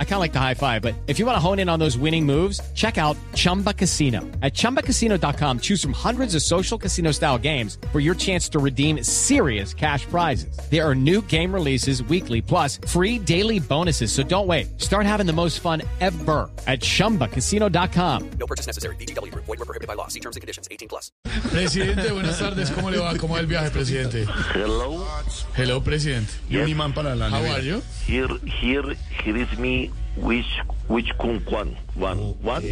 I kind of like the high five, but if you want to hone in on those winning moves, check out Chumba Casino. At ChumbaCasino.com, choose from hundreds of social casino style games for your chance to redeem serious cash prizes. There are new game releases weekly, plus free daily bonuses. So don't wait. Start having the most fun ever at ChumbaCasino.com. No purchase necessary. BGW. Void were prohibited by law. See terms and conditions. 18 plus. Presidente, buenas tardes. ¿Cómo le va? ¿Cómo va el viaje, presidente? Hello, Hello, presidente. Y un imán para la How are you? here, here, here is me. Which, which kun one, one, one?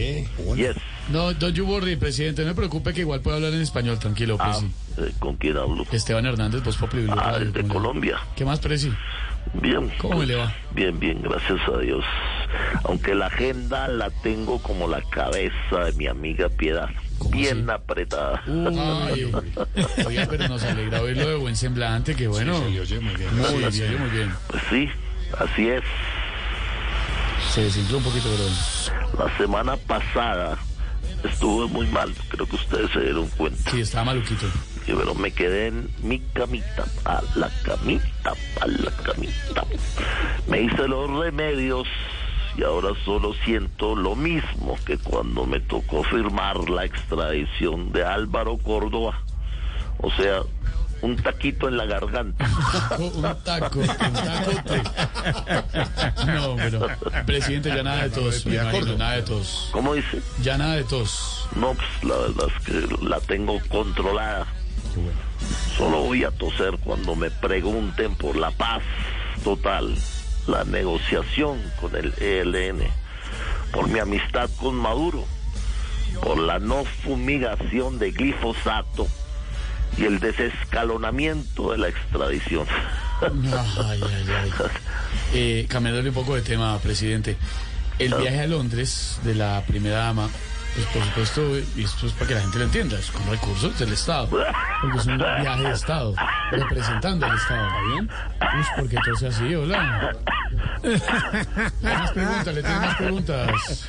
Yes. No, don't you worry, presidente. No me preocupe que igual puede hablar en español. Tranquilo, Ah, presi. eh, ¿Con quién hablo? Esteban Hernández, Voz Populi Blue Ah, de. Colombia. ¿Qué más, presi? Bien. ¿Cómo le va? Bien, bien, gracias a Dios. Aunque la agenda la tengo como la cabeza de mi amiga Piedad. Bien así? apretada. Ay, oiga, pero nos alegra oírlo de buen semblante, que bueno. Se le oye muy bien. Muy Sí, bien, sí. muy bien. Pues sí, así es. Se desinfló un poquito, pero La semana pasada estuve muy mal. Creo que ustedes se dieron cuenta. sí, estaba maluquito. Sí, pero me quedé en mi camita, a la camita, a la camita. Me hice los remedios y ahora solo siento lo mismo que cuando me tocó firmar la extradición de Álvaro Córdoba. O sea, un taquito en la garganta. Un taco, un tacote. No, pero, presidente, ya nada de tos, me imagino, nada de tos. ¿Cómo dice? Ya nada de tos. No, pues la verdad es que la tengo controlada. Qué bueno. Solo voy a toser cuando me pregunten por la paz total, la negociación con el ELN, por mi amistad con Maduro, por la no fumigación de glifosato y el desescalonamiento de la extradición. Ay, ay, ay. Eh, cambiándole un poco de tema, presidente. El viaje a Londres de la primera dama, pues por supuesto, y esto es para que la gente lo entienda, es con recursos del Estado. Porque es un viaje de Estado, representando al Estado, ¿está bien? Pues porque todo sea así, hola. Hay más preguntas, le tengo más preguntas.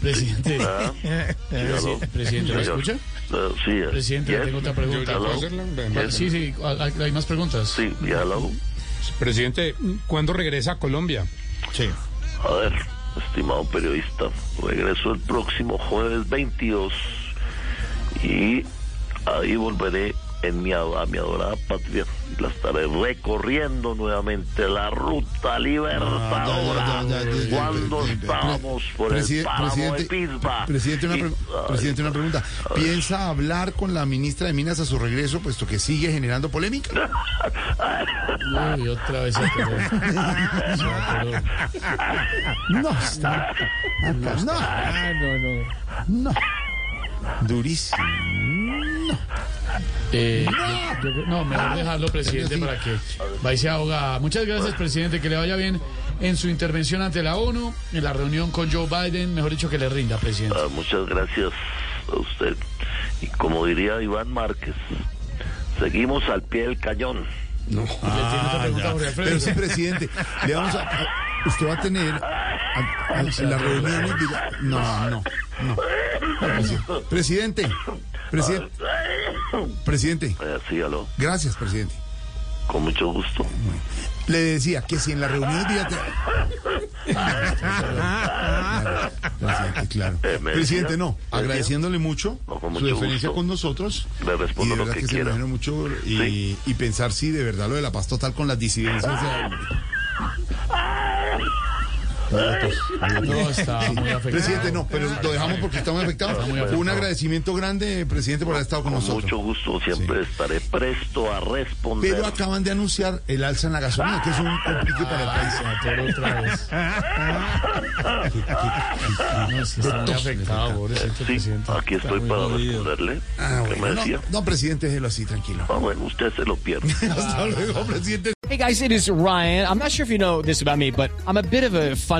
Presidente, ah, Presi- presidente, ¿lo escucha? eh, sí, Presidente, tengo otra pregunta. Sí, sí, hay hay más preguntas. Sí, hello. Presidente, ¿cuándo regresa a Colombia? Sí. A ver, estimado periodista, regreso el próximo jueves 22 y ahí volveré en mi, a mi adorada patria y la estaré recorriendo nuevamente la ruta libertadora Ah, ya, ya, ya, ya, cuando estábamos por el páramo de Pisba. presidente, una, pre- presidente, una pregunta. ¿Piensa hablar con la ministra de Minas a su regreso, puesto que sigue generando polémica? Uy, otra vez. No, está. No, Ah, no, no. Durísimo. Eh, yo- yo- no, mejor dejarlo, presidente, para que vaya y se ahoga. Muchas gracias, presidente. Que le vaya bien en su intervención ante la ONU, en la reunión con Joe Biden. Mejor dicho, que le rinda, presidente. Ah, muchas gracias a usted. Y como diría Iván Márquez, seguimos al pie del cañón. No. Le tiene otra pregunta a Jorge Alfredo. Pero sí, presidente, le vamos a, a- usted va a tener a- a- las reuniones. diga- No, no, no. No, presidente. Presidente, presidente, presidente. Sí, aló, Gracias, presidente. con mucho gusto. Le decía que si en la reunión. Presidente, claro. Eh, Presidente, decía, no. me Agradeciéndole mucho No, su deferencia gusto. con nosotros. Le Y respondo de lo verdad que que se quiera. imagina mucho y, Sí. y pensar si de verdad lo de la paz total con las disidencias. de- No, está muy afectado. Presidente, no, pero lo dejamos porque está muy afectado. Está muy afectado. Un agradecimiento grande, presidente, por haber estado con Con nosotros. mucho gusto, siempre estaré presto a responder. Pero acaban de anunciar el alza en la gasolina, que es un complique para el país. Senador, otra vez. No, sí está muy afectado, pobrecito Sí, presidente. aquí estoy para jodido. responderle. Ah, ¿Qué me bueno, no, no, presidente, déjelo así, tranquilo. Ah, bueno, usted se lo pierde. Hasta luego, presidente. Hey guys, it is Ryan. I'm not sure if you know this about me, but I'm a bit of a fun